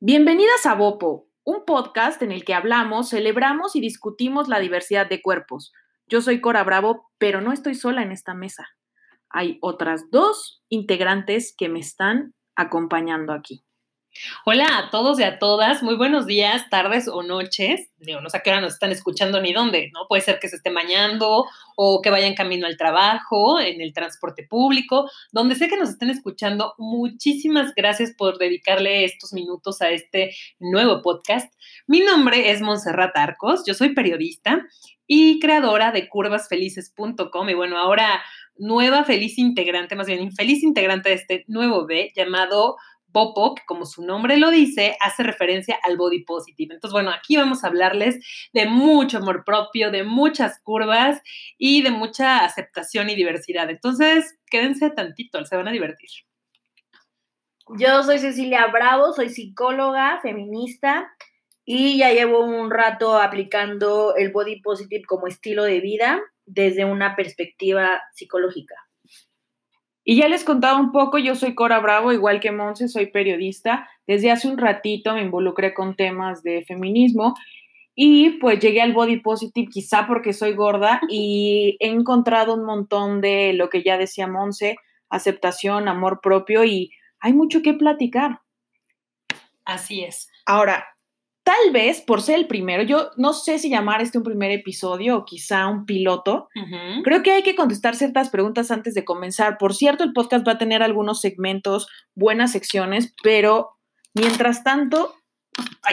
Bienvenidas a Bopo, un podcast en el que hablamos, celebramos y discutimos la diversidad de cuerpos. Yo soy Cora Bravo, pero no estoy sola en esta mesa. Hay otras dos integrantes que me están acompañando aquí. Hola a todos y a todas, muy buenos días, tardes o noches. Digo, no sé a qué hora nos están escuchando ni dónde, ¿no? Puede ser que se esté bañando o que vayan camino al trabajo, en el transporte público, donde sé que nos estén escuchando. Muchísimas gracias por dedicarle estos minutos a este nuevo podcast. Mi nombre es Montserrat Arcos, yo soy periodista y creadora de curvasfelices.com y bueno, ahora nueva feliz integrante, más bien infeliz integrante de este nuevo B llamado Popo, que como su nombre lo dice, hace referencia al body positive. Entonces, bueno, aquí vamos a hablarles de mucho amor propio, de muchas curvas y de mucha aceptación y diversidad. Entonces, quédense tantito, se van a divertir. Yo soy Cecilia Bravo, soy psicóloga, feminista y ya llevo un rato aplicando el body positive como estilo de vida desde una perspectiva psicológica. Y ya les contaba un poco, yo soy Cora Bravo, igual que Monse, soy periodista. Desde hace un ratito me involucré con temas de feminismo y pues llegué al body positive quizá porque soy gorda y he encontrado un montón de lo que ya decía Monse, aceptación, amor propio y hay mucho que platicar. Así es. Ahora, tal vez por ser el primero, yo no sé si llamar este un primer episodio o quizá un piloto, creo que hay que contestar ciertas preguntas antes de comenzar. Por cierto, el podcast va a tener algunos segmentos, buenas secciones, pero mientras tanto,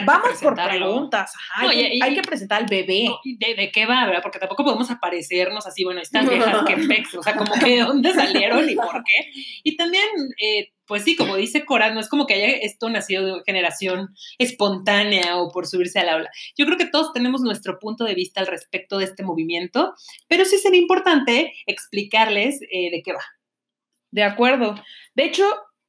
Vamos por preguntas. hay, que presentar al bebé. de, qué va? ¿verdad? Porque tampoco podemos aparecernos así, bueno, estas viejas que pex, o sea, como que de dónde salieron y por qué. Y también, eh, pues sí, como dice Cora, no es como que haya esto nacido de generación espontánea o por subirse al aula. Yo creo que todos tenemos nuestro punto de vista al respecto de este movimiento, pero sí sería importante explicarles eh, de qué va. De acuerdo. De hecho,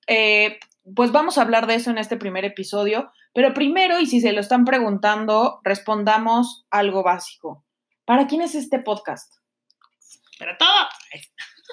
eh, pues vamos a hablar de eso en este primer episodio, pero primero, y si se lo están preguntando, respondamos algo básico. ¿Para quién es este podcast? Para todos.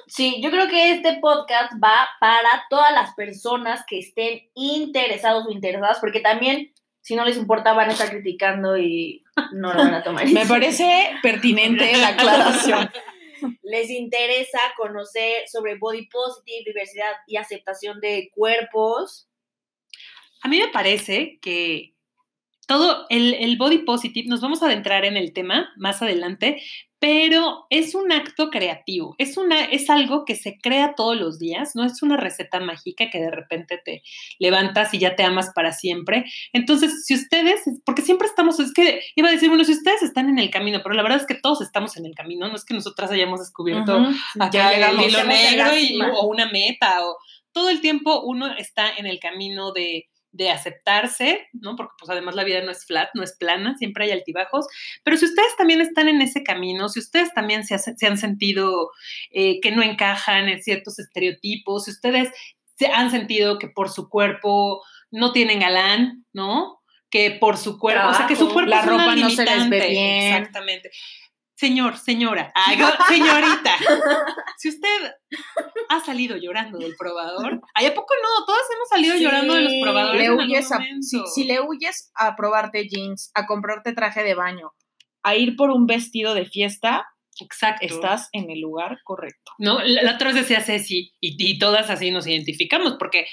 Sí, yo creo que este podcast va para todas las personas que estén interesados o interesadas, porque también, si no les importa, van a estar criticando y no lo van a tomar. Me parece pertinente la aclaración. les interesa conocer sobre body positive, diversidad y aceptación de cuerpos. A mí me parece que todo el, el, body positive, nos vamos a adentrar en el tema más adelante, pero es un acto creativo, es, una, es algo que se crea todos los días, no es una receta mágica que de repente te levantas y ya te amas para siempre. Entonces, si ustedes, porque siempre estamos, es que iba a decir, bueno, si ustedes están en el camino, pero la verdad es que todos estamos en el camino, no es que nosotras hayamos descubierto acá el hilo negro o una meta, o todo el tiempo uno está en el camino de de aceptarse, ¿no? Porque pues además la vida no es flat, no es plana, siempre hay altibajos, pero si ustedes también están en ese camino, si ustedes también se, han sentido eh, que no encajan en ciertos estereotipos, si ustedes se han sentido que por su cuerpo no tienen galán, ¿no? Que por su cuerpo, o sea, que su cuerpo la ropa no se les ve bien. Exactamente señor, señora, señorita, si usted ha salido llorando del probador, ¿hay a poco no? Todas hemos salido llorando de los probadores. si, le huyes a probarte jeans, a comprarte traje de baño, a ir por un vestido de fiesta, Exacto. Estás en el lugar correcto. No, la, otra vez decía Ceci, y, y, todas así nos identificamos, porque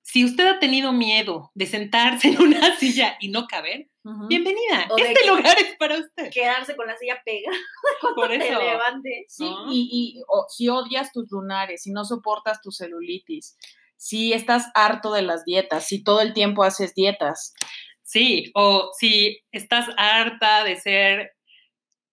si usted ha tenido miedo de sentarse en una silla y no caber, bienvenida. este lugar es para usted. Quedarse con la silla pega Por eso. te. Sí, y, si odias tus lunares, si no soportas tu celulitis, si estás harto de las dietas, si todo el tiempo haces dietas. Sí, o si estás harta de ser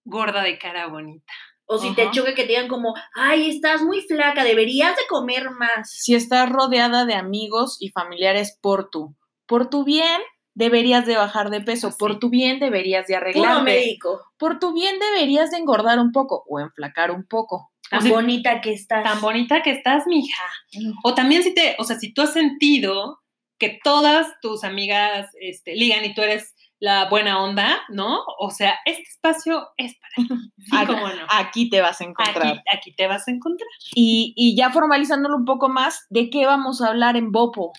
gorda de cara bonita. O si te choca que te digan como, ay, estás muy flaca, deberías de comer más. Si estás rodeada de amigos y familiares por tu, por tu bien, deberías de bajar de peso. Por tu bien deberías de arreglarte. médico. Por tu bien deberías de engordar un poco o enflacar un poco. Tan bonita que estás. Tan bonita que estás, mija. O también si te, o sea, si tú has sentido que todas tus amigas este, ligan y tú eres la buena onda, ¿no? O sea, este espacio es para ti. Aquí te vas a encontrar. Aquí, te vas a encontrar. Y, y, ya formalizándolo un poco más, ¿de qué vamos a hablar en Bopo?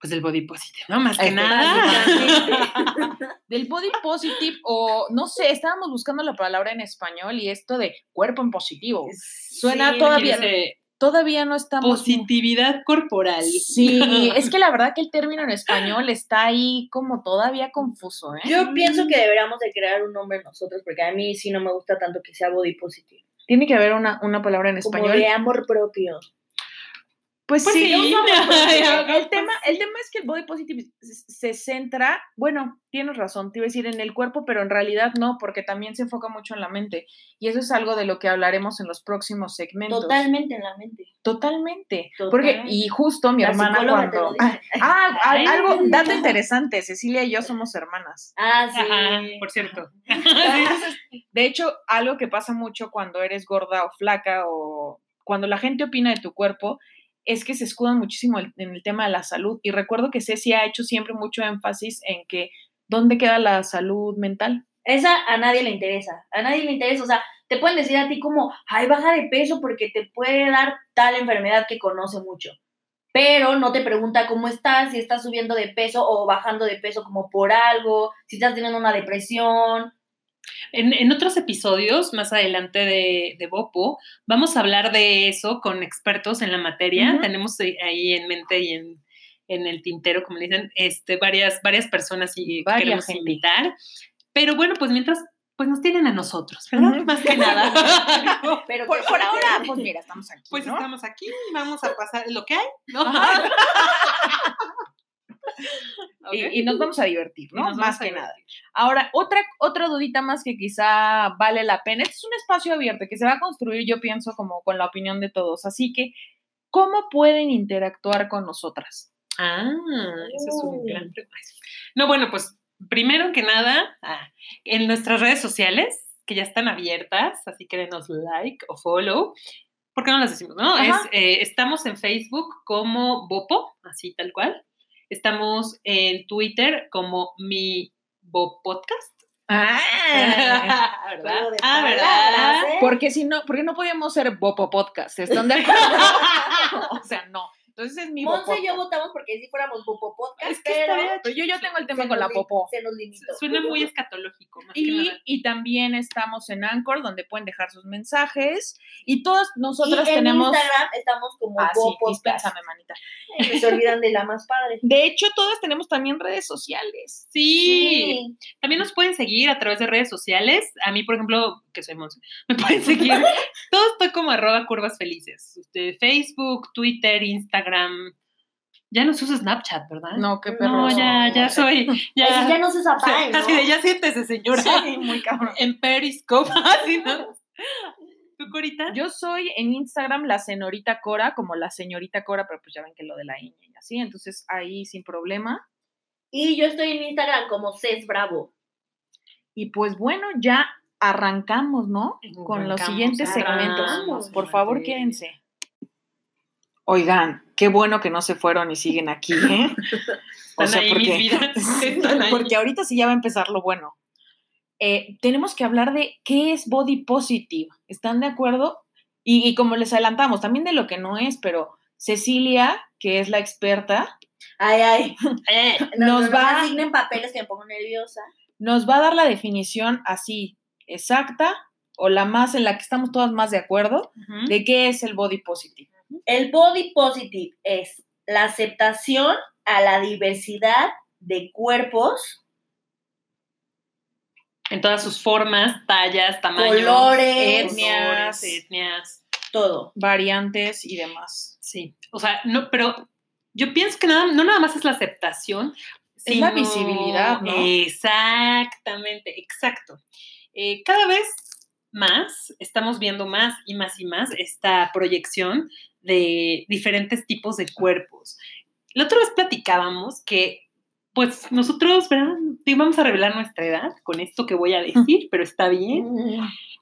Pues del body positive, ¿no? Más que Este, nada. Del body positive o no sé, estábamos buscando la palabra en español y esto de cuerpo en positivo. Suena Sí, todavía- Todavía no estamos positividad corporal. Sí, es que la verdad que el término en español está ahí como todavía confuso, ¿eh? Yo pienso que deberíamos de crear un nombre nosotros, porque a mí sí no me gusta tanto que sea body positive. Tiene que haber una, una palabra en Como español. de amor propio. Pues, Pues sí, porque el, tema, el tema es que el body positive se centra, bueno, tienes razón, te iba a decir en el cuerpo, pero en realidad no, porque también se enfoca mucho en la mente. Y eso es algo de lo que hablaremos en los próximos segmentos. Totalmente en la mente. Totalmente. Porque, Total. y justo mi La hermana cuando. Ah, ah, Ay. algo, dato interesante, Cecilia y yo somos hermanas. Ah, sí. Ajá, por cierto. De hecho, algo que pasa mucho cuando eres gorda o flaca o cuando la gente opina de tu cuerpo es que se escudan muchísimo en el tema de la salud. Y recuerdo que Ceci ha hecho siempre mucho énfasis en que dónde queda la salud mental. Esa a nadie le interesa. A nadie le interesa. O sea, te pueden decir a ti como, ay, baja de peso porque te puede dar tal enfermedad que conoce mucho. Pero no te pregunta cómo estás, si estás subiendo de peso o bajando de peso como por algo, si estás teniendo una depresión. En, en otros episodios, más adelante de, de Bopo, vamos a hablar de eso con expertos en la materia. Ujú. Tenemos ahí- ahí en mente y en, en el tintero, como le dicen, este, varias, varias personas y Varia queremos gente. invitar. Pero bueno, pues mientras, pues nos tienen a nosotros, ¿verdad? Ujú. Más que nada. Pero Por, por ahora, pues mira, estamos aquí. Pues ¿no? estamos aquí y vamos a pasar lo que hay, ¿no? Y, y nos vamos a divertir, ¿no? Más que nada. Ahora, otra, otra dudita más que quizá vale la pena. Este es un espacio abierto que se va a construir, yo pienso, como con la opinión de todos. Así que, ¿cómo pueden interactuar con nosotras? Ah, ese es un Uy. gran. No, bueno, pues primero que nada, ah, en nuestras redes sociales, que ya están abiertas, así que denos like o follow. ¿Por qué no las decimos? No, es, eh, estamos en Facebook como Bopo, así tal cual. Estamos en Twitter como mi Bo Podcast. Ah, ¿Verdad? Ah, palabras, ¿verdad? ¿eh? porque si no, porque no podíamos ser Bopo Podcast, ¿están de acuerdo? o sea, no. Entonces es mi. Monse y yo votamos porque si fuéramos Popo Podcast, Es que pero, Pero yo, yo tengo el tema con la Popo. Se nos limitó. Suena muy escatológico, más que Y, nada. y también estamos en Anchor, donde pueden dejar sus mensajes. Y todas Y nosotras en tenemos. Instagram estamos como Ah, sí, Bo Podcast. dispénsame, manita. Ay, Se olvidan de la más padre. De hecho, todas tenemos también redes sociales. Sí. También nos pueden seguir a través de redes sociales. A mí, por ejemplo, que soy Monse, me pueden seguir. Todo estoy como arroba curvas felices. Este, Facebook, Twitter, Instagram. Ya no se usa Snapchat, ¿verdad? No, qué perro. No, ya, ya soy. Ya, ya no se ¿no? Así de ya siéntese, señora. Sí, muy cabrón. En Periscope. Así, ¿no? ¿Tú, Corita? Yo soy en Instagram la señorita Cora, como la señorita Cora, pero pues ya ven que lo de la ñ y así, entonces ahí sin problema. Y yo estoy en Instagram como Cés Bravo. Y pues bueno, ya arrancamos, ¿no? Con los siguientes segmentos. Por favor, quédense. Oigan, qué bueno que no se fueron y siguen aquí, ¿eh? Están ahí, mis vidas. Están ahí. porque ahorita sí ya va a empezar lo bueno. Eh, tenemos que hablar de qué es body positive. ¿Están de acuerdo? Y, y como les adelantamos, también de lo que no es, pero Cecilia, que es la experta, Ay, ay. Eh, No, Nos no, no va- me asignen papeles que me pongo nerviosa. nos va a dar la definición así, exacta, o la más en la que estamos todas más de acuerdo, de qué es el body positive. El body positive es la aceptación a la diversidad de cuerpos, En todas sus formas, tallas, tamaños, Colores, etnias. etnias. todo. Variantes y demás. Sí, o sea, no, pero yo pienso que nada, no nada más es la aceptación. Es la visibilidad, ¿no? Exactamente, exacto. Eh, cada vez más estamos viendo más y más y más esta proyección de diferentes tipos de cuerpos. La otra vez platicábamos que, pues nosotros, ¿verdad? Vamos a revelar nuestra edad con esto que voy a decir, pero está bien.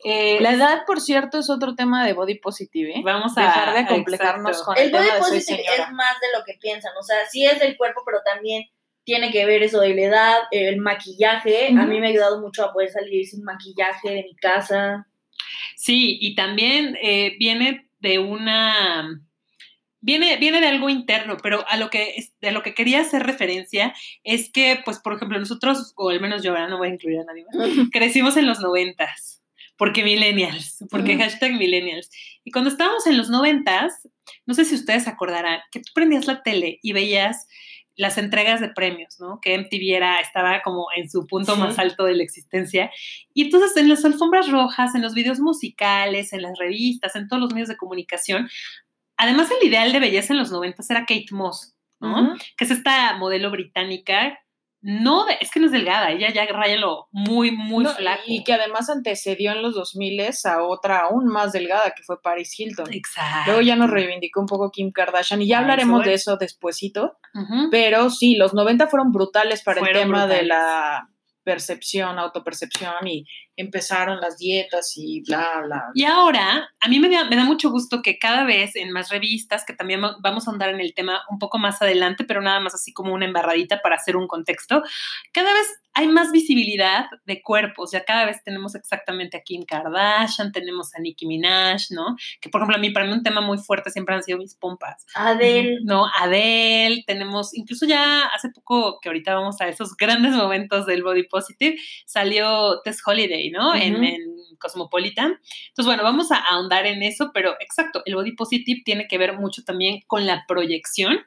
Eh, La edad, por cierto, es otro tema de body positive. ¿eh? Vamos a dejar de acomplejarnos exacto. con el, El body tema de soy positive es más de lo que piensan. O sea, sí es del cuerpo, pero también tiene que ver eso de la edad, el maquillaje. A Ujú. mí me ha ayudado mucho a poder salir sin maquillaje de mi casa. Sí, y también eh, viene de una viene, viene de algo interno, pero a lo que de lo que quería hacer referencia es que, pues, por ejemplo, nosotros, o al menos yo ahora no voy a incluir a nadie más, crecimos en los noventas. Porque millennials, porque hashtag millennials. Y cuando estábamos en los noventas, no sé si ustedes acordarán, que tú prendías la tele y veías las entregas de premios, ¿no? Que MTV era, estaba como en su punto más alto de la existencia. Y entonces en las alfombras rojas, en los videos musicales, en las revistas, en todos los medios de comunicación, además el ideal de belleza en los 90 era Kate Moss, ¿no? Que es esta modelo británica no, es que no es delgada, ella ya raya lo muy, muy flaco. Y que además antecedió en los 2000 a otra aún más delgada, que fue Paris Hilton. Exacto. Luego ya nos reivindicó un poco Kim Kardashian y ya hablaremos de eso despuesito. Pero sí, los 90 fueron brutales para el tema de la percepción, autopercepción y empezaron las dietas y bla, bla. Y ahora, a mí me da, me da, mucho gusto que cada vez en más revistas, que también vamos a andar en el tema un poco más adelante, pero nada más así como una embarradita para hacer un contexto, cada vez hay más visibilidad de cuerpos, ya cada vez tenemos exactamente a Kim Kardashian, tenemos a Nicki Minaj, ¿no? Que por ejemplo a mí para mí un tema muy fuerte siempre han sido mis pompas. Adele. No, Adele, tenemos, incluso ya hace poco, que ahorita vamos a esos grandes momentos del body positive, salió Tess Holiday, ¿no? en, en, Cosmopolitan. Entonces, bueno, vamos a ahondar en eso, pero exacto, el body positive tiene que ver mucho también con la proyección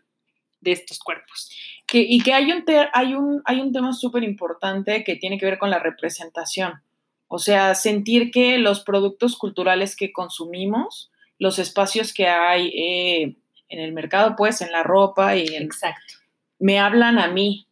de estos cuerpos. Que, y que hay un, hay un, hay un tema súper importante que tiene que ver con la representación. O sea, sentir que los productos culturales que consumimos, los espacios que hay eh, en el mercado, pues, en la ropa y en, Exacto. me hablan a mí.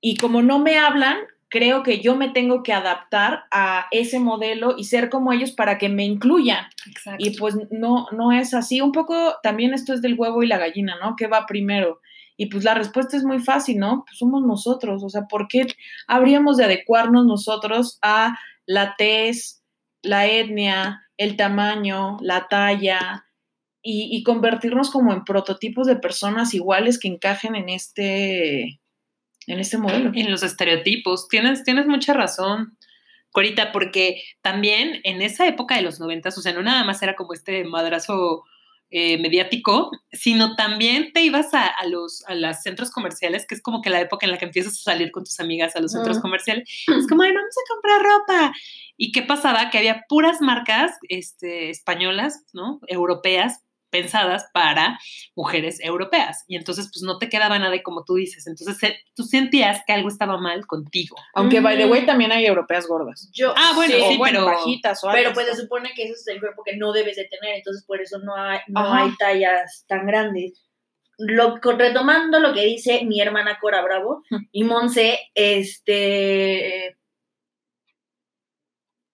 Y como no me hablan, creo que yo me tengo que adaptar a ese modelo y ser como ellos para que me incluyan. Exacto. Y pues no, no es así. Un poco también esto es del huevo y la gallina, ¿no? ¿Qué va primero? Y pues la respuesta es muy fácil, ¿no? Pues somos nosotros. O sea, ¿por qué habríamos de adecuarnos nosotros a la tez, la etnia, el tamaño, la talla y, y convertirnos como en prototipos de personas iguales que encajen en este en este modelo. En los estereotipos. Tienes, tienes mucha razón, Corita, porque también en esa época de los noventas, o sea, no nada más era como este madrazo eh, mediático, sino también te ibas a, a los a los centros comerciales, que es como que la época en la que empiezas a salir con tus amigas a los centros comerciales. Es como, ay, vamos a comprar ropa. ¿Y qué pasaba? Que había puras marcas este, españolas, ¿no? Europeas, pensadas para mujeres europeas. Y entonces, pues no te quedaba nada como tú dices. Entonces, tú sentías que algo estaba mal contigo. Aunque, by the way, también hay europeas gordas. Yo, Ah, bueno, sí, sí, o bueno, pero- bajitas o pero altas. pues se supone que ese es el cuerpo que no debes de tener, entonces por eso no hay, no hay tallas tan grandes. Lo, con- retomando lo que dice mi hermana Cora Bravo y Monse, este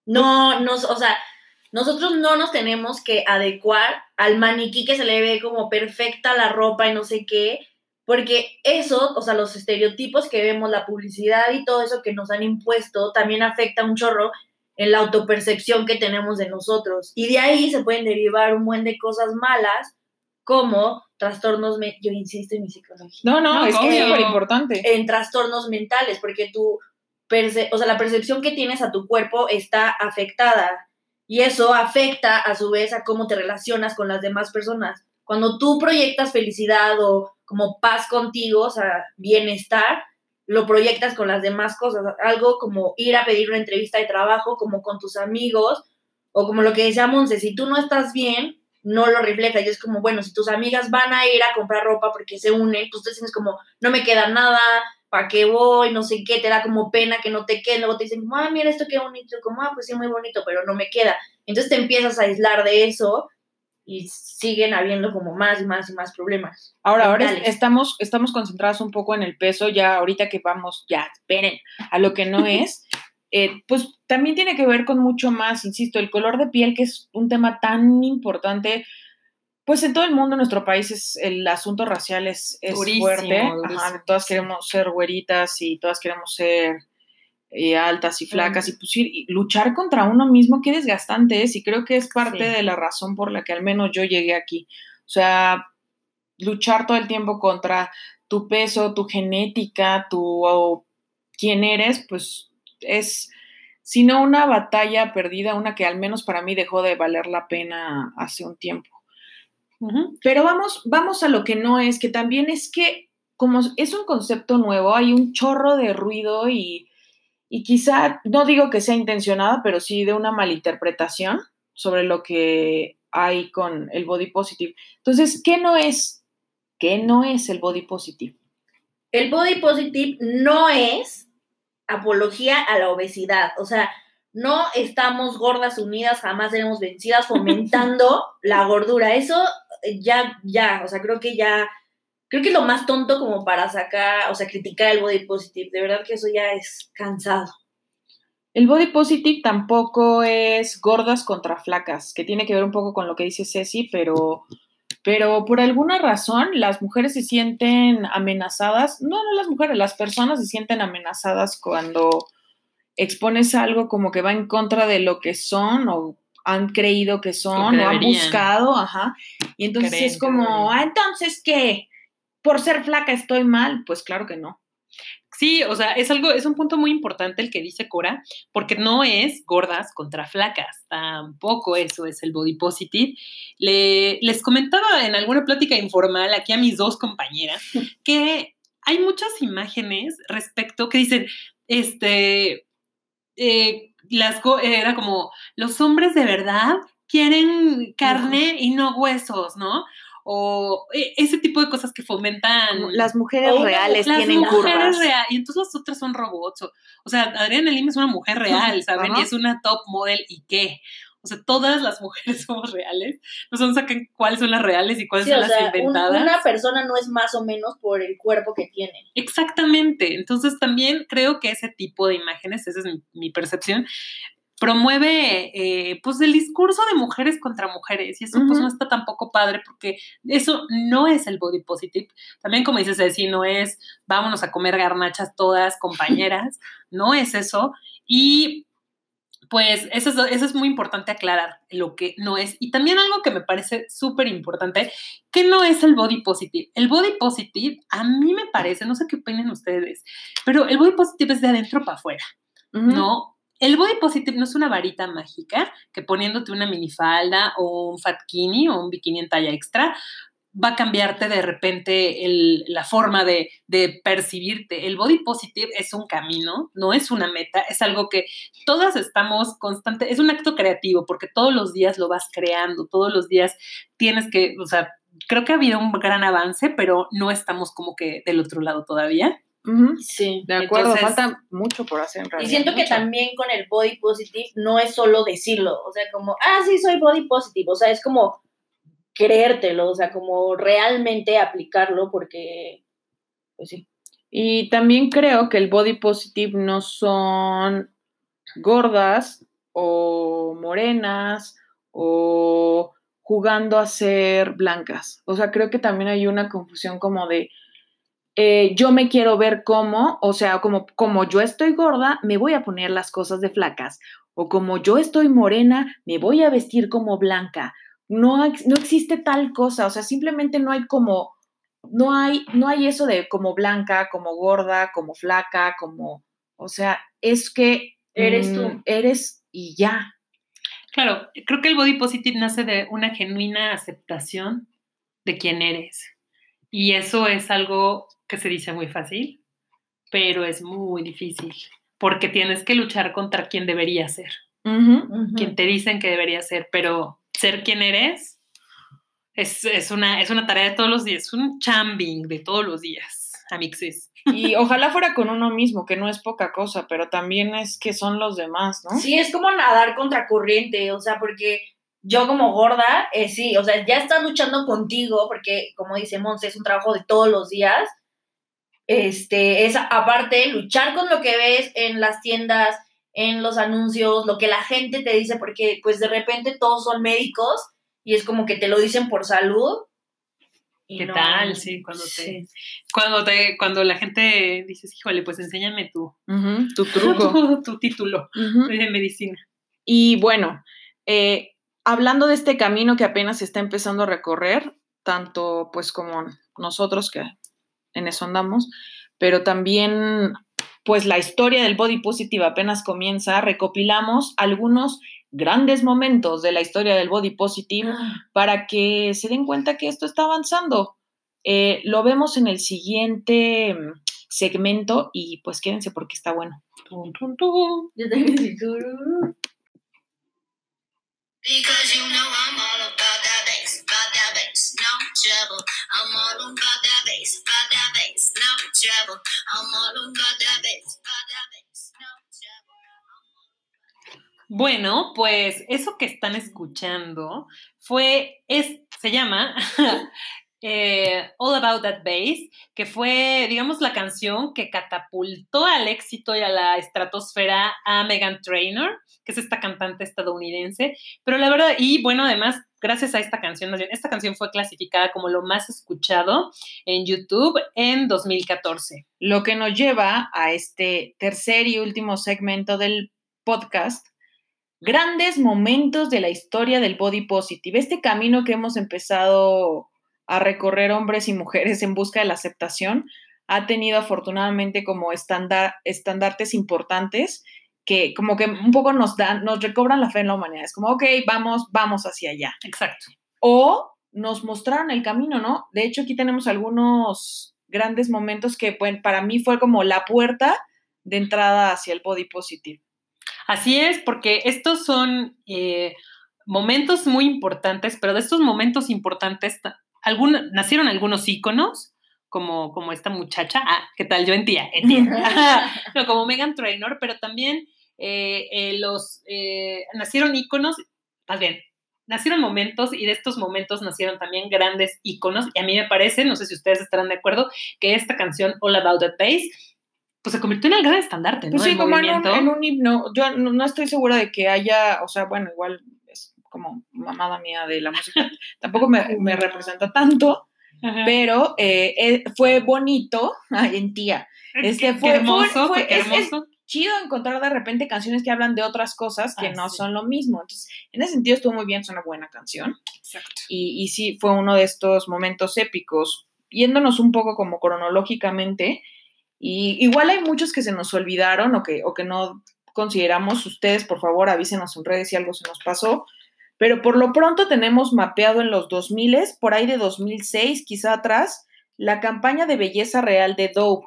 no nos, o sea, nosotros no nos tenemos que adecuar al maniquí que se le ve como perfecta la ropa y no sé qué, porque eso, o sea, los estereotipos que vemos, la publicidad y todo eso que nos han impuesto también afecta un chorro en la autopercepción que tenemos de nosotros. Y de ahí se pueden derivar un buen de cosas malas, como trastornos, me- yo insisto en mi psicología, No, no, No, es que es obvio. súper importante. en trastornos mentales, porque tu, perce- o sea, la percepción que tienes a tu cuerpo está afectada. Y eso afecta a su vez a cómo te relacionas con las demás personas. Cuando tú proyectas felicidad o como paz contigo, o sea, bienestar, lo proyectas con las demás cosas. Algo como ir a pedir una entrevista de trabajo, como con tus amigos, o como lo que decía Monse, si tú no estás bien, no lo reflejas. Y es como, bueno, si tus amigas van a ir a comprar ropa porque se unen, pues tú te sientes como, no me queda nada, ¿para qué voy? No sé qué, te da como pena que no te quede. Luego te dicen, ah, mira esto qué bonito, como, ah, pues sí, muy bonito, pero no me queda. Entonces te empiezas a aislar de eso y siguen habiendo como más y más y más problemas. Ahora, ahora es- estamos, estamos concentradas un poco en el peso, ya ahorita que vamos, ya, esperen, a lo que no es, eh, pues también tiene que ver con mucho más, insisto, el color de piel, que es un tema tan importante, pues en todo el mundo, en nuestro país, es, el asunto racial es, es Durísimo, fuerte, durísimo, Ajá, todas queremos ser güeritas y todas queremos ser eh, altas y flacas, y pues y luchar contra uno mismo, qué desgastante es, y creo que es parte Sí. de la razón por la que al menos yo llegué aquí. O sea, luchar todo el tiempo contra tu peso, tu genética, tu o quién eres, pues es, si no una batalla perdida, una que al menos para mí dejó de valer la pena hace un tiempo. Pero vamos, vamos a lo que no es, que también es que como es un concepto nuevo, hay un chorro de ruido y, y quizá, no digo que sea intencionada, pero sí de una malinterpretación sobre lo que hay con el body positive. Entonces, ¿qué no es? ¿Qué no es el body positive? El body positive no es apología a la obesidad. O sea, no estamos gordas unidas, jamás seremos vencidas fomentando la gordura. Eso ya, ya, o sea, creo que ya, creo que lo más tonto como para sacar, o sea, criticar el body positive. De verdad que eso ya es cansado. El body positive tampoco es gordas contra flacas, que tiene que ver un poco con lo que dice Ceci, pero, pero por alguna razón las mujeres se sienten amenazadas, no, no las mujeres, las personas se sienten amenazadas cuando expones algo como que va en contra de lo que son o han creído que son o han buscado, ajá. Y entonces es como, ah, entonces, ¿qué? ¿Por ser flaca estoy mal? Pues claro que no. Sí, o sea, es algo, es un punto muy importante el que dice Cora, porque no es gordas contra flacas, tampoco eso es el body positive. Le, les comentaba en alguna plática informal aquí a mis dos compañeras que hay muchas imágenes respecto que dicen, este, eh, las, era como, los hombres de verdad quieren carne y no huesos, ¿no? o e, ese tipo de cosas que fomentan. Las mujeres reales las tienen mujeres Real, y entonces las otras son robots. O, sea, Adriana Lima es una mujer real, ¿saben? Y es una top model, ¿y qué? O sea, todas las mujeres somos reales. No son sacan cuáles son las reales y cuáles son las inventadas. una persona no es más o menos por el cuerpo que tiene. Exactamente. Entonces también creo que ese tipo de imágenes, esa es mi percepción, promueve eh, pues el discurso de mujeres contra mujeres y eso pues no está tampoco padre porque eso no es el body positive. También como dices, Ceci, no es vámonos a comer garnachas todas compañeras, no es eso. Y pues eso es, eso es muy importante aclarar lo que no es. Y también algo que me parece súper importante, que no es el body positive. El body positive, a mí me parece, no sé qué opinen ustedes, pero el body positive es de adentro para afuera, ¿no? El body positive no es una varita mágica que poniéndote una minifalda o un fatkini o un bikini en talla extra va a cambiarte de repente la forma de, percibirte. El body positive es un camino, no es una meta, es algo que todas estamos constante, es un acto creativo porque todos los días lo vas creando, todos los días tienes que, o sea, creo que ha habido un gran avance, pero no estamos como que del otro lado todavía. Sí, de acuerdo, falta mucho por hacer en realidad. Y siento que también con el body positive no es solo decirlo, o sea, como, ah, sí, soy body positive, o sea, es como creértelo, o sea, como realmente aplicarlo, porque, pues sí. Y también creo que el body positive no son gordas o morenas o jugando a ser blancas. O sea, creo que también hay una confusión como de, eh, yo me quiero ver como, o sea, como, como yo estoy gorda, me voy a poner las cosas de flacas. O como yo estoy morena, me voy a vestir como blanca. No, no existe tal cosa, o sea, simplemente no hay como, no hay, no hay eso de como blanca, como gorda, como flaca, como, o sea, es que eres tú, mm, eres y ya. Claro, creo que el body positive nace de una genuina aceptación de quién eres. Y eso es algo que se dice muy fácil, pero es muy difícil, porque tienes que luchar contra quien debería ser, quien te dicen que debería ser, pero ser quien eres es, una, es una tarea de todos los días, un chambing de todos los días, amixes. Y ojalá fuera con uno mismo, que no es poca cosa, pero también es que son los demás, ¿no? Sí, es como nadar contra corriente, o sea, porque yo como gorda, eh, sí, o sea, ya estás luchando contigo, porque como dice Monse, es un trabajo de todos los días, este, es aparte luchar con lo que ves en las tiendas, en los anuncios, lo que la gente te dice, porque pues de repente todos son médicos y es como que te lo dicen por salud. ¿Qué tal? Sí, cuando te, cuando te, cuando la gente dices, híjole, pues enséñame tu, tu truco, tu título de medicina. Y bueno, eh, hablando de este camino que apenas se está empezando a recorrer, tanto pues como nosotros que en eso andamos, pero también pues la historia del body positive apenas comienza, recopilamos algunos grandes momentos de la historia del body positive Ah. para que se den cuenta que esto está avanzando. Eh, lo vemos en el siguiente mm, segmento y pues quédense porque está bueno. Tum, tum, tum. Yo también Bueno, pues eso que están escuchando fue, es, se llama eh, All About That Bass, que fue, digamos, la canción que catapultó al éxito y a la estratosfera a Megan Trainor, que es esta cantante estadounidense. Pero la verdad, y bueno, además, gracias a esta canción, esta canción fue clasificada como lo más escuchado en YouTube en 2014. Lo que nos lleva a este tercer y último segmento del podcast, grandes momentos de la historia del body positive, este camino que hemos empezado a recorrer hombres y mujeres en busca de la aceptación, ha tenido afortunadamente como estándar, estandartes importantes que como que un poco nos dan, nos recobran la fe en la humanidad. Es como, ok, vamos, vamos hacia allá. Exacto. O nos mostraron el camino, ¿no? De hecho, aquí tenemos algunos grandes momentos que pues, para mí fue como la puerta de entrada hacia el body positive. Así es, porque estos son eh, momentos muy importantes, pero de estos momentos importantes ta- algún- nacieron algunos íconos, como, como esta muchacha, ah, ¿qué tal? Yo en tía, en tía. no, como Megan Trainor, pero también eh, eh, los, eh, nacieron íconos, más bien, nacieron momentos y de estos momentos nacieron también grandes íconos y a mí me parece, no sé si ustedes estarán de acuerdo, que esta canción All About That Bass pues se convirtió en el gran estandarte, ¿no? Pues sí, del como en un, en un himno. Yo no, no estoy segura de que haya, o sea, bueno, igual es como mamada mía de la música. Tampoco me, me representa tanto, Ajá. pero eh, eh, fue bonito. Ay, en tía. Este, fue- hermoso, fue- fue- fue- es- hermoso. Chido encontrar de repente canciones que hablan de otras cosas que Ah, no sí. son lo mismo. Entonces, en ese sentido estuvo muy bien, es una buena canción. Exacto. Y, y sí, fue uno de estos momentos épicos. Yéndonos un poco como cronológicamente, y igual hay muchos que se nos olvidaron o que, o que no consideramos. Ustedes, por favor, avísenos en redes si algo se nos pasó. Pero por lo pronto tenemos mapeado en los 2000, por ahí de 2006, quizá atrás, la campaña de belleza real de Dove.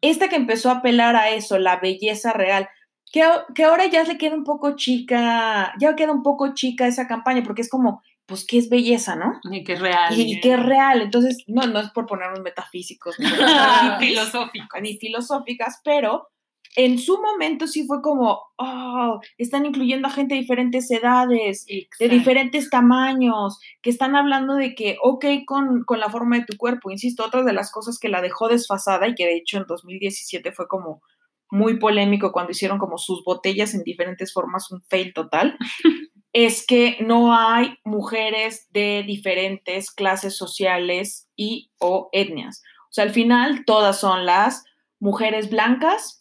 Esta que empezó a apelar a eso, la belleza real, que, que ahora ya le queda un poco chica, ya queda un poco chica esa campaña, porque es como, pues, ¿qué es belleza, no? Y que es real. Y, y que es real. Entonces, no, no es por ponernos metafísicos ni, ni filosóficas, pero en su momento sí fue como, oh, están incluyendo a gente de diferentes edades, de diferentes tamaños, que están hablando de que, ok, con, con la forma de tu cuerpo, insisto, otra de las cosas que la dejó desfasada y que de hecho en 2017 fue como muy polémico cuando hicieron como sus botellas en diferentes formas, un fail total, es que no hay mujeres de diferentes clases sociales y o etnias. O sea, al final todas son las mujeres blancas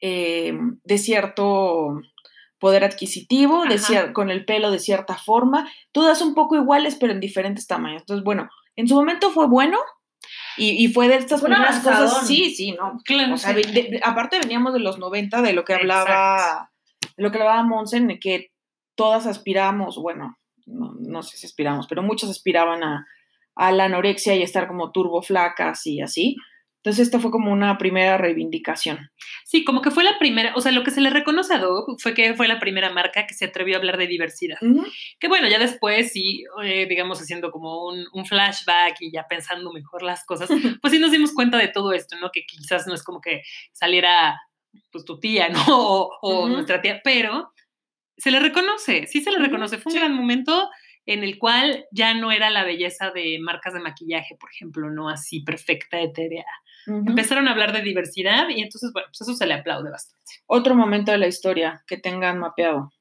eh, de cierto poder adquisitivo, de cier- con el pelo de cierta forma, todas un poco iguales, pero en diferentes tamaños. Entonces, bueno, en su momento fue bueno y, y fue de estas primeras avanzadón. cosas. Sí, sí, no. Claro, O sea, sí. de- de- aparte veníamos de los 90, de lo que hablaba, de lo que hablaba Monsen, de que todas aspiramos, bueno, no, no sé si aspiramos, pero muchas aspiraban a, a la anorexia y estar como turbo flacas y así. Entonces, esta fue como una primera reivindicación. Sí, como que fue la primera, o sea, lo que se le reconoce a Dove fue que fue la primera marca que se atrevió a hablar de diversidad. Que bueno, ya después sí, eh, digamos, haciendo como un, un flashback y ya pensando mejor las cosas, pues sí nos dimos cuenta de todo esto, ¿no? Que quizás no es como que saliera pues tu tía, ¿no? O, o Ujú. nuestra tía, pero se le reconoce, sí se le reconoce. Fue un gran momento en el cual ya no era la belleza de marcas de maquillaje, por ejemplo, no así perfecta, etérea. Empezaron a hablar de diversidad y entonces, bueno, pues eso se le aplaude bastante. Otro momento de la historia que tengan mapeado.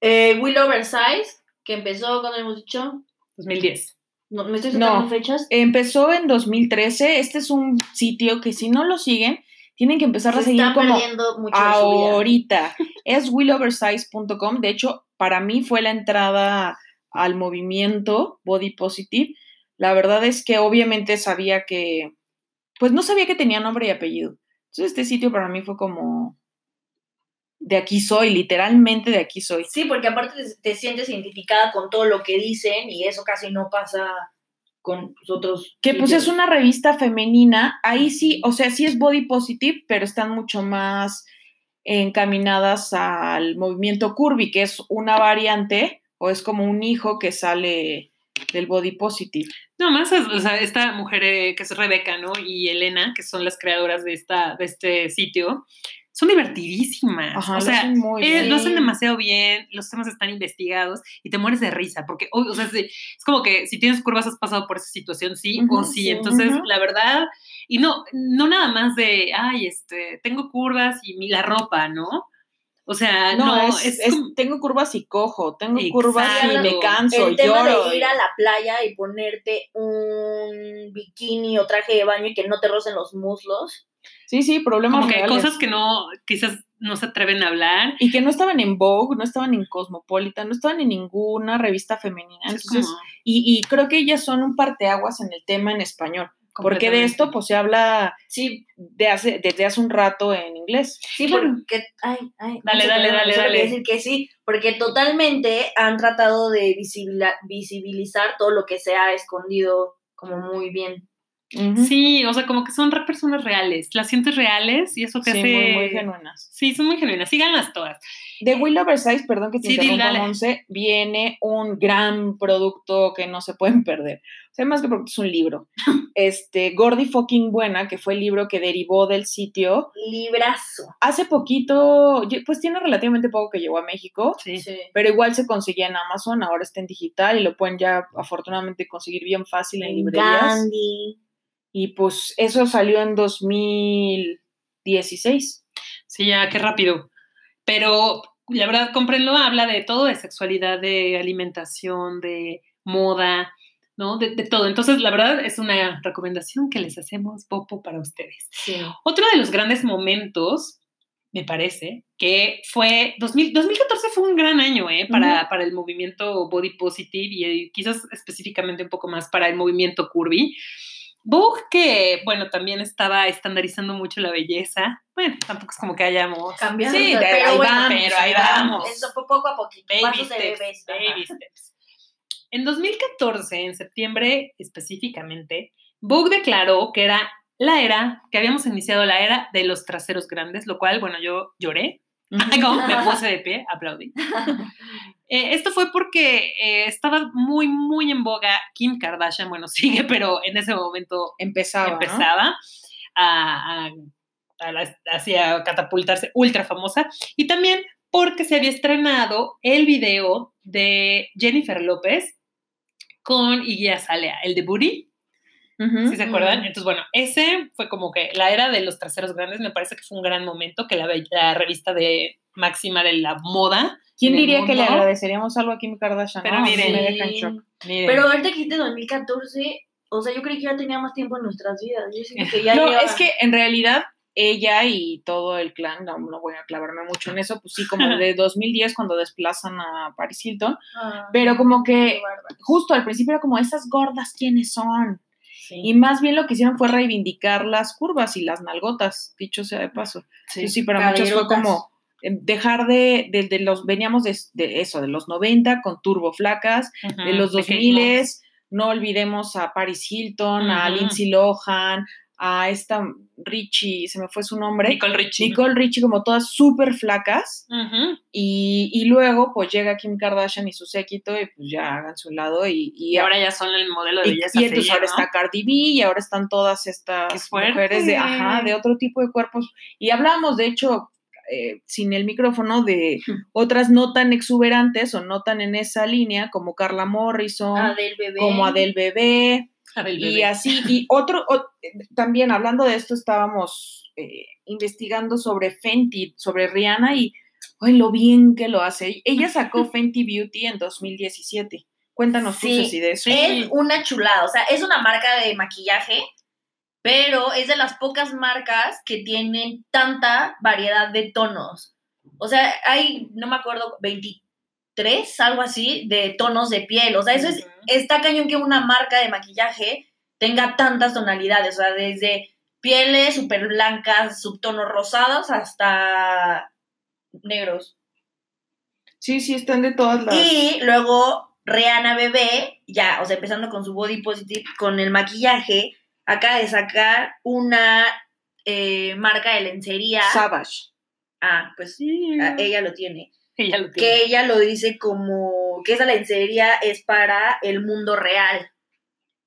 Eh, Will Oversize, que empezó, cuando hemos dicho, 2010. no, me estoy sacando No. fechas. Empezó en 2013. Este es un sitio que si no lo siguen, tienen que empezar a Se seguir está como mucho de su vida. ahorita. Es willoversize.com. De hecho, para mí fue la entrada al movimiento Body Positive. La verdad es que obviamente sabía que, pues no sabía que tenía nombre y apellido. Entonces este sitio para mí fue como, de aquí soy, literalmente de aquí soy. Sí, porque aparte te, te sientes identificada con todo lo que dicen y eso casi no pasa con otros. Que pues es una revista femenina, ahí sí, o sea, sí es body positive, pero están mucho más encaminadas al movimiento curvy, que es una variante o es como un hijo que sale del body positive. No, más, o sea, esta mujer eh, que es Rebeca, ¿no? Y Elena, que son las creadoras de, esta, de este sitio, son divertidísimas. Ajá, o lo sea, hacen muy eh, lo hacen demasiado bien, los temas están investigados y te mueres de risa, porque, o, o sea, sí, es como que si tienes curvas has pasado por esa situación, sí o sí. sí, Entonces, la verdad, y no, no nada más de, ay, este, tengo curvas y mi, la ropa, ¿no? O sea, No, no, es, es, es- como- tengo curvas y cojo, tengo curvas y me canso, el tema lloro. de ir a la playa y ponerte un bikini o traje de baño y que no te rocen los muslos. Sí, sí, problemas como que hay reales. cosas que no, quizás no se atreven a hablar. Y que no estaban en Vogue, no estaban en Cosmopolitan, no estaban en ninguna revista femenina. Es Entonces, como- y, y creo que ellas son un parteaguas en el tema en español. Porque de esto pues se habla Sí, de hace, desde hace un rato en inglés. sí, porque. Ay, ay. Dale, no sé, dale, dale, solo dale. quería decir que sí, porque totalmente han tratado de visibilizar todo lo que se ha escondido como muy bien. Sí, o sea, como que son re- personas reales, las sientes reales y eso te Sí, hace... muy, muy genuinas. Sí, son muy genuinas, síganlas todas. De Will Oversize, perdón que te Sí, interrumpa. Monse, viene un gran producto que no se pueden perder. O sea, más que producto, es un libro. Este, Gordy Fucking Buena, que fue el libro que derivó del sitio. Librazo. Hace poquito, pues tiene relativamente poco que llegó a México, Sí. Sí. pero igual se conseguía en Amazon, ahora está en digital y lo pueden ya afortunadamente conseguir bien fácil en librerías. Gandhi. Y pues eso salió en 2016. Sí, ya, qué rápido. Pero la verdad, cómprenlo, habla de todo, de sexualidad, de alimentación, de moda, ¿no? De, de todo. Entonces, la verdad, es una recomendación que les hacemos, Popo, para ustedes. Sí. Otro de los grandes momentos, me parece, que fue 2000, 2014 fue un gran año ¿eh? para, para el movimiento body positive y eh, quizás específicamente un poco más para el movimiento curvy. Vogue, que bueno, también estaba estandarizando mucho la belleza. Bueno, tampoco es como que hayamos Cambiando, Sí, pero, ahí bueno, vamos, pero ahí vamos. Eso poco a poquito. baby steps, baby steps. En 2014, en septiembre específicamente, Vogue declaró que era la era, que habíamos iniciado la era de los traseros grandes, lo cual, bueno, yo lloré, como me puse de pie, aplaudí. Eh, esto fue porque eh, estaba muy, muy en boga Kim Kardashian, bueno, sigue, pero en ese momento Empezaba. ¿no? empezaba a, a- a la- hacia catapultarse ultra famosa y también porque se había estrenado el video de Jennifer López con Iggy Azalea, el de Booty, Ujú. ¿sí se acuerdan? Entonces, bueno, ese fue como que la era de los traseros grandes, me parece que fue un gran momento que la, la revista de máxima de la moda. ¿Quién diría que le agradeceríamos algo a Kim Kardashian? Pero no? miren, me deja en shock. Miren, Pero ahorita que dijiste 2014, o sea, yo creí que ya tenía más tiempo en nuestras vidas. Yo siento que ya no, lleva- es que en realidad ella y todo el clan, no, no voy a clavarme mucho en eso, pues sí, como de 2010 cuando desplazan a Paris Hilton, Ah, pero como que justo al principio era como, esas gordas, ¿quiénes son? Sí. Y más bien lo que hicieron fue reivindicar las curvas y las nalgotas, dicho sea de paso. sí. Sí, para muchos fue como eh, dejar de, de, de los, veníamos de, de eso, de los 90 con turbo flacas, de los de Kate 2000 Moss. no olvidemos a Paris Hilton, a. Lindsay Lohan, a esta Richie, se me fue su nombre, Nicole Richie. Nicole Richie, como todas súper flacas, y, y luego pues llega Kim Kardashian y su séquito y pues ya hagan su lado y, y Y ahora ya son el modelo de y, belleza. y entonces ahora ¿no? está Cardi B y ahora están todas ¡Qué estas mujeres de, ajá, de otro tipo de cuerpos. Y hablamos, de hecho, eh, sin el micrófono, de otras no tan exuberantes o no tan en esa línea, como Carla Morrison, Adel Bebé. como Adele Bebé, Adel y así. Y otro, o- también hablando de esto, estábamos eh, investigando sobre Fenty, sobre Rihanna y ay, lo bien que lo hace. Ella sacó Fenty Beauty en 2017. Cuéntanos tú, Sí, Ceci, de eso. Es una chulada, o sea, es una marca de maquillaje, pero es de las pocas marcas que tienen tanta variedad de tonos. O sea, hay, no me acuerdo, 23, algo así, de tonos de piel. O sea, eso es, está cañón que una marca de maquillaje tenga tantas tonalidades, o sea, desde pieles súper blancas, subtonos rosados, hasta negros. Sí, sí, están de todas las. Y luego Rihanna Bebé, ya, o sea, empezando con su body positive, con el maquillaje, acaba de sacar una eh, marca de lencería. Savage. Ah, pues ah, ella lo tiene. Ella lo tiene. Que ella lo dice como que esa lencería es para el mundo real.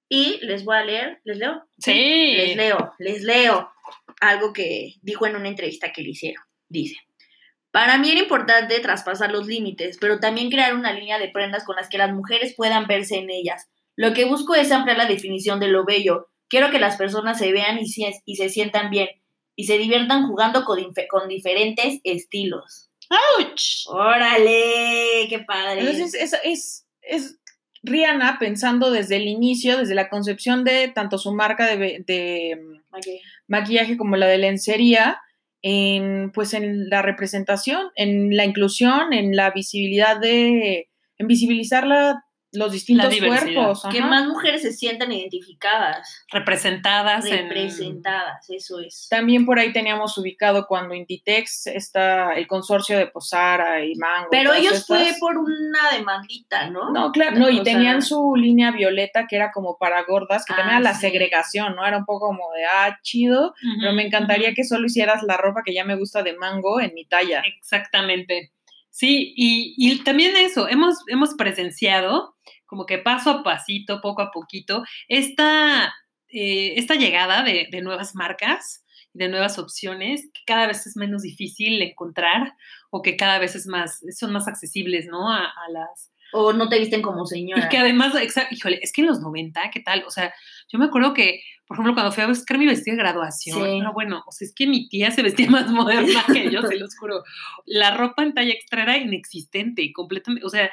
Y les voy a leer, ¿les leo? Sí. Les leo, les leo algo que dijo en una entrevista que le hicieron. Dice, para mí era importante traspasar los límites, pero también crear una línea de prendas con las que las mujeres puedan verse en ellas. Lo que busco es ampliar la definición de lo bello. Quiero que las personas se vean y se, y se sientan bien y se diviertan jugando con diferentes estilos. ¡Auch! ¡Órale! ¡Qué padre! Entonces, es, es, es Rihanna pensando desde el inicio, desde la concepción de tanto su marca de, de maquillaje como la de lencería, en, pues en la representación, en la inclusión, en la visibilidad de, en visibilizar la- los distintos cuerpos. Que más mujeres se sientan identificadas, Representadas en. representadas, eso es. También por ahí teníamos ubicado cuando Inditex está el consorcio de Posara y Mango. Pero ellos fue por una demandita, ¿no? No, claro, no, y O tenían sea- su línea violeta que era como para gordas, que también Ah, era la sí. segregación, ¿no? Era un poco como de, ah, chido, pero me encantaría que solo hicieras la ropa que ya me gusta de mango en mi talla. Exactamente. Sí, y, y también eso, hemos, hemos presenciado como que paso a pasito, poco a poquito, esta, eh, esta llegada de, de nuevas marcas, de nuevas opciones, que cada vez es menos difícil encontrar o que cada vez es más, son más accesibles, ¿no? A, a las, O no te visten como señora. y que además, híjole, es que en los 90, ¿qué tal? O sea, yo me acuerdo que, por ejemplo, cuando fui a buscar mi vestido de graduación, Sí. no, bueno, o sea, es que mi tía se vestía más moderna que yo, se los juro. La ropa en talla extra era inexistente, completamente, o sea,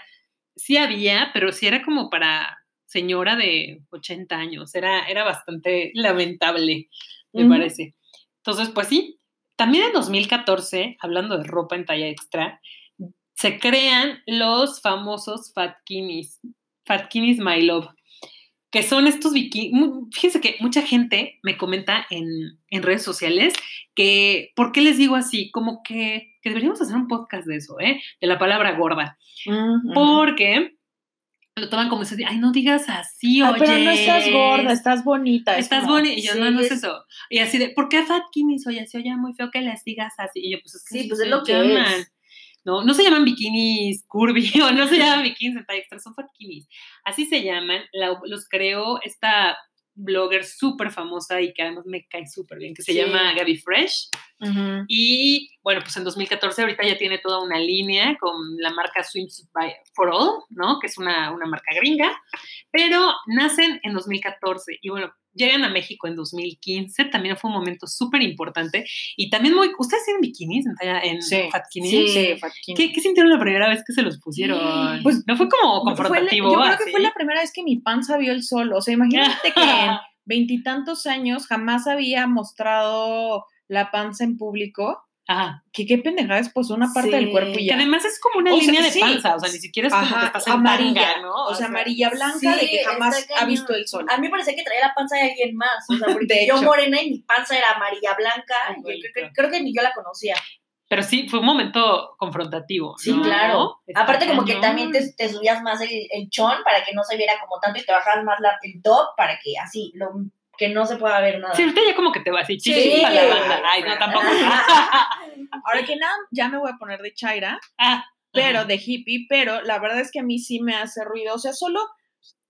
sí había, pero sí era como para señora de 80 años, era, era bastante lamentable, me Ujú. parece. Entonces, pues sí, también en 2014, hablando de ropa en talla extra, se crean los famosos fatkinis, fatkinis my love, que son estos bikinis, fíjense que mucha gente me comenta en, en redes sociales que, ¿por qué les digo así? Como que, que deberíamos hacer un podcast de eso, ¿eh? De la palabra gorda, porque lo toman como si, ay, no digas así, Ah, oye. pero no estás gorda, estás bonita. es Estás bonita. Y yo, no, sí, no es es- eso. Y así de, ¿por qué fatkinis? Oye, se oye muy feo que les digas así. Y yo, pues es que Sí, así pues es lo que llaman. es. No, no se llaman bikinis curvy o no se llaman bikinis en talla extra, son fatkinis. Así se llaman. La- los creó esta blogger súper famosa y que además me cae súper bien, que se Sí. llama Gaby Fresh. Y bueno, pues en 2014 ahorita ya tiene toda una línea con la marca Swimsuit by for All, ¿no? Que es una, una marca gringa, pero nacen en 2014 y bueno, llegan a México en 2015, también fue un momento súper importante y también muy, ¿ustedes tienen bikinis en, talla- en Sí. fatkinis? Sí. Sí, Fatkin. ¿Qué, qué sintieron la primera vez que se los pusieron? Pues, no fue como Fue la- confrontativo. yo creo que fue la primera vez que mi panza vio el sol. O sea, imagínate que en veintitantos años jamás había mostrado la panza en público. Ajá. Que qué pendejada es pues una parte Sí. del cuerpo y Que ya. además es como una O sea, línea de sí. panza, o sea, ni siquiera es como que estás en amarilla, tanga, ¿no? O sea, amarilla blanca de que jamás ha visto el sol. A mí me parecía que traía la panza de alguien más, o sea, porque yo morena y mi panza era amarilla blanca, y yo creo, que- creo que ni yo la conocía. Pero sí, fue un momento confrontativo. Sí, ¿no? claro. Está Aparte como que también te, te subías más el, el chón para que no se viera como tanto y te bajabas más la, el top para que así, lo, que no se pueda ver nada. Sí, ahorita ya como que te va así, Sí. la banda. Ay, no, tampoco. Ahora que nada, ya me voy a poner de chaira, ah, pero de hippie, pero la verdad es que a mí sí me hace ruido. O sea, solo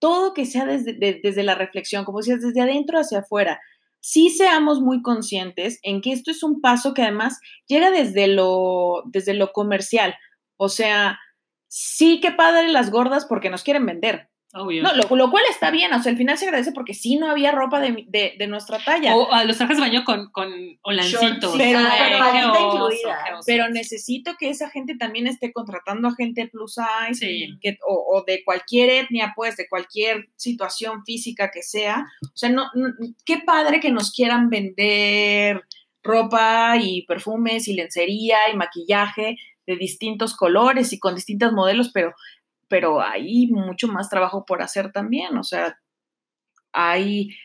todo que sea desde, de- desde la reflexión, como decías, desde adentro hacia afuera. Sí seamos muy conscientes en que esto es un paso que además llega desde lo, desde lo comercial. O sea, sí que padre las gordas porque nos quieren vender. Obvio. No, lo, lo cual está bien, o sea, al final se agradece porque sí no había ropa de, mi- de, de nuestra talla. O a los trajes de baño con, con olancitos. Pero- Ay, pero oso, incluida. pero necesito que esa gente también esté contratando a gente plus size Sí. que- o, o de cualquier etnia, pues, de cualquier situación física que sea. O sea, no, no- qué padre que nos quieran vender ropa y perfumes y lencería y maquillaje de distintos colores y con distintos modelos, pero, pero hay mucho más trabajo por hacer también. O sea, hay,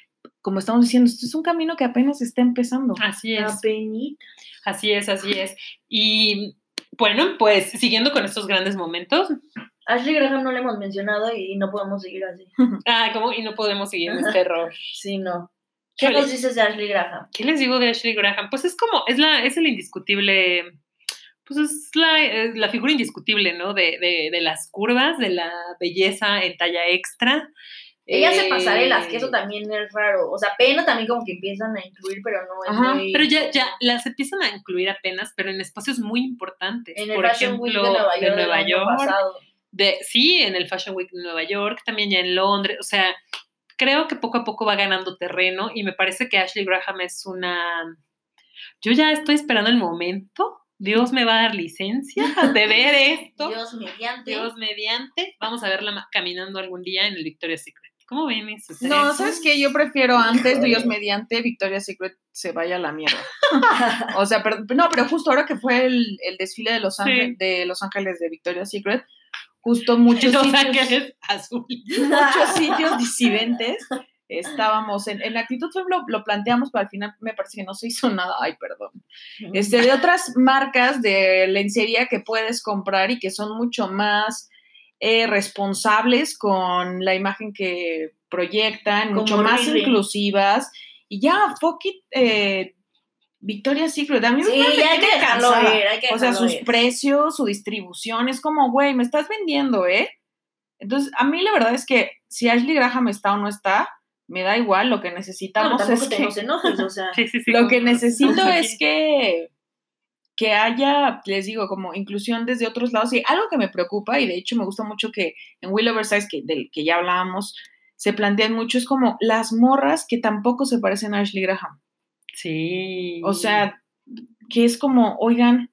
como estamos diciendo, esto es un camino que apenas está empezando. Así es. Apenita. Así es, así es. Y Bueno, pues siguiendo con estos grandes momentos. Ashley Graham no le hemos mencionado y no podemos seguir así. Ah, ¿cómo? Y no podemos seguir en este error. Sí, no. ¿Qué Híjole. nos dices de Ashley Graham? ¿Qué les digo de Ashley Graham? Pues es como, es la, es el indiscutible, pues es la, es la figura indiscutible, ¿no? De, de, de las curvas, de la belleza en talla extra. Ella hace Eh, pasarelas, que eso también es raro. O sea, pena también como que empiezan a incluir, pero no es Ajá, muy... Pero ya, ya las empiezan a incluir apenas, pero en espacios muy importantes. En el Por Fashion Week de Nueva York, de del Nueva año York, pasado. de, sí, en el Fashion Week de Nueva York, también ya en Londres, o sea, creo que poco a poco va ganando terreno y me parece que Ashley Graham es una... Yo ya estoy esperando el momento, Dios me va a dar licencia de ver esto, Dios, Dios mediante. mediante, vamos a verla caminando algún día en el Victoria's Secret. ¿Cómo ven eso? No, ¿sabes qué? Yo prefiero antes, Dios mediante, Victoria's Secret se vaya a la mierda. O sea, pero, no, pero justo ahora que fue el, el desfile de Los, Sí. Ángeles, de Los Ángeles de Victoria's Secret, justo muchos Los sitios, Ángeles Azul. muchos sitios disidentes estábamos en, en Actitud Fem lo, lo planteamos, pero al final me parece que no se hizo nada. Ay, perdón. Este, de otras marcas de lencería que puedes comprar y que son mucho más eh, responsables con la imagen que proyectan, Como mucho más inclusivas. Y ya, fuck it, eh, Victoria's Secret. A mí Sí, me ya hay que dejarlo hay que O sea, dejarlo sus precios, su distribución, es como, güey, me estás vendiendo, ¿eh? Entonces, a mí la verdad es que si Ashley Graham está o no está, me da igual, lo que necesitamos tampoco es que... nos enojes, o sea. Sí, sí, sí. Lo que necesito como es que, que haya, les digo, como inclusión desde otros lados. Y algo que me preocupa, y de hecho me gusta mucho que en Will Oversize, que, del que ya hablábamos, se plantean mucho, es como las morras que tampoco se parecen a Ashley Graham. Sí. O sea, que es como, oigan,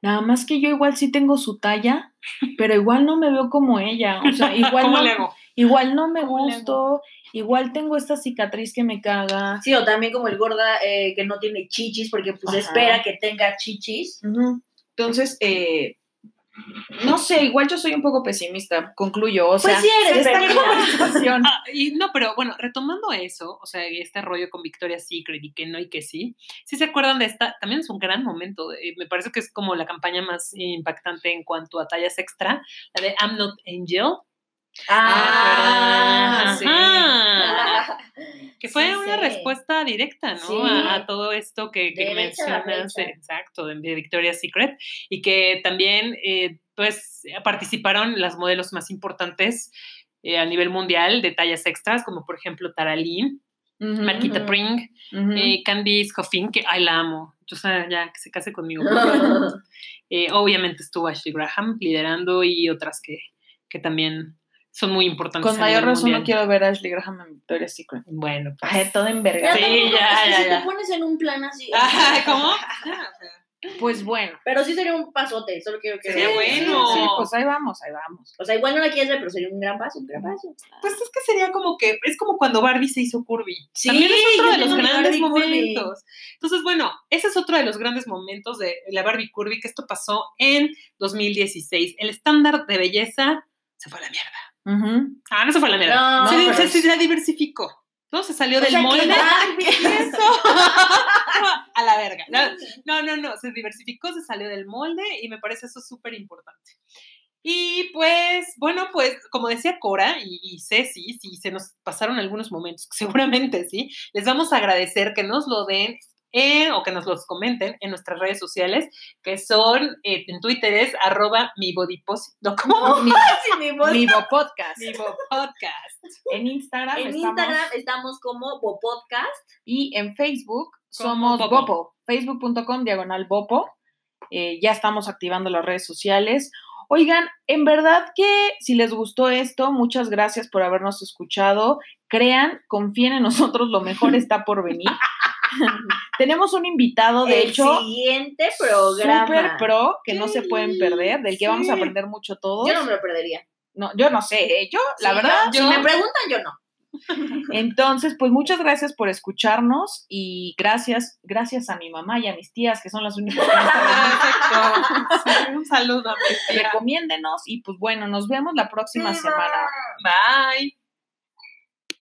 nada más que yo igual sí tengo su talla, pero igual no me veo como ella. O sea, igual ¿Cómo no, le hago? igual no me ¿Cómo le gusto, igual tengo esta cicatriz que me caga. Sí, o también como el gorda eh, que no tiene chichis, porque pues Ajá. espera que tenga chichis. Entonces, eh, no sé, igual yo soy un poco pesimista, concluyo. O sea, Pues sí eres, esta conversación. Ah, y no, pero bueno, retomando eso, o sea, este rollo con Victoria's Secret y que no y que sí, si se acuerdan de esta, también es un gran momento, eh, me parece que es como la campaña más impactante en cuanto a tallas extra, la de I'm Not Angel, Ah, sí. Ajá. que fue Sí, una sí. respuesta directa, ¿no? Sí. A, a todo esto que, que mencionas, eh, exacto, de, de Victoria's Secret, y que también, eh, pues, participaron las modelos más importantes eh, a nivel mundial de tallas extras, como por ejemplo Tara Lee, Ujú, Marquita. Pring, ujú. eh, Candice Coffin, que ay, la amo. O sea, ya que se case conmigo. Eh, obviamente estuvo Ashley Graham liderando y otras que, que también son muy importantes. Con mayor razón no quiero ver a Ashley Graham en Victoria's Secret. Bueno, pues. Ay, todo envergado. Sí, tampoco, ya, ya, si ya. te pones en un plan así. Ay, ¿Cómo? Pues bueno. Pero sí sería un pasote, solo quiero que Sería bueno. Sí, pues ahí vamos, ahí vamos. O sea, igual no la quieres ver, pero sería un gran paso, un gran paso. Pues es que sería como que, es como cuando Barbie se hizo curvy. Sí, También es otro de los grandes Barbie curvy. momentos. Entonces, bueno, ese es otro de los grandes momentos de la Barbie curvy, que esto pasó en 2016. El estándar de belleza se fue a la mierda. Ujú. Ah, no se fue a la mierda. No, se, se- diversificó. ¿No? Se salió O del molde. A la verga. No, no, no. Se diversificó, se salió del molde y me parece eso súper importante. Y pues, bueno, pues como decía Cora y, y Ceci, si se nos pasaron algunos momentos, seguramente sí, les vamos a agradecer que nos lo den o que nos los comenten en nuestras redes sociales, que son, eh, en Twitter es arroba mi bodyposit, ¿no? ¿Cómo? Mi, mi mi Podcast. Mi podcast. En Instagram En estamos Instagram estamos como Bopodcast. y en Facebook somos Bopo. Bopo. Facebook.com diagonal Bopo. Eh, ya estamos activando las redes sociales. Oigan, en verdad que si les gustó esto, muchas gracias por habernos escuchado. Crean, confíen en nosotros, lo mejor está por venir. Tenemos un invitado, de el hecho, siguiente programa. super pro que no se pueden perder, del que vamos a aprender mucho todos. Yo no me lo perdería. No, yo no sé, ¿eh? yo, la verdad, yo- Si me preguntan, yo no. Entonces, pues muchas gracias por escucharnos y gracias, gracias a mi mamá y a mis tías, que son las únicas que Perfecto. Un saludo a. Recomiéndenos y pues bueno, nos vemos la próxima semana. Bye.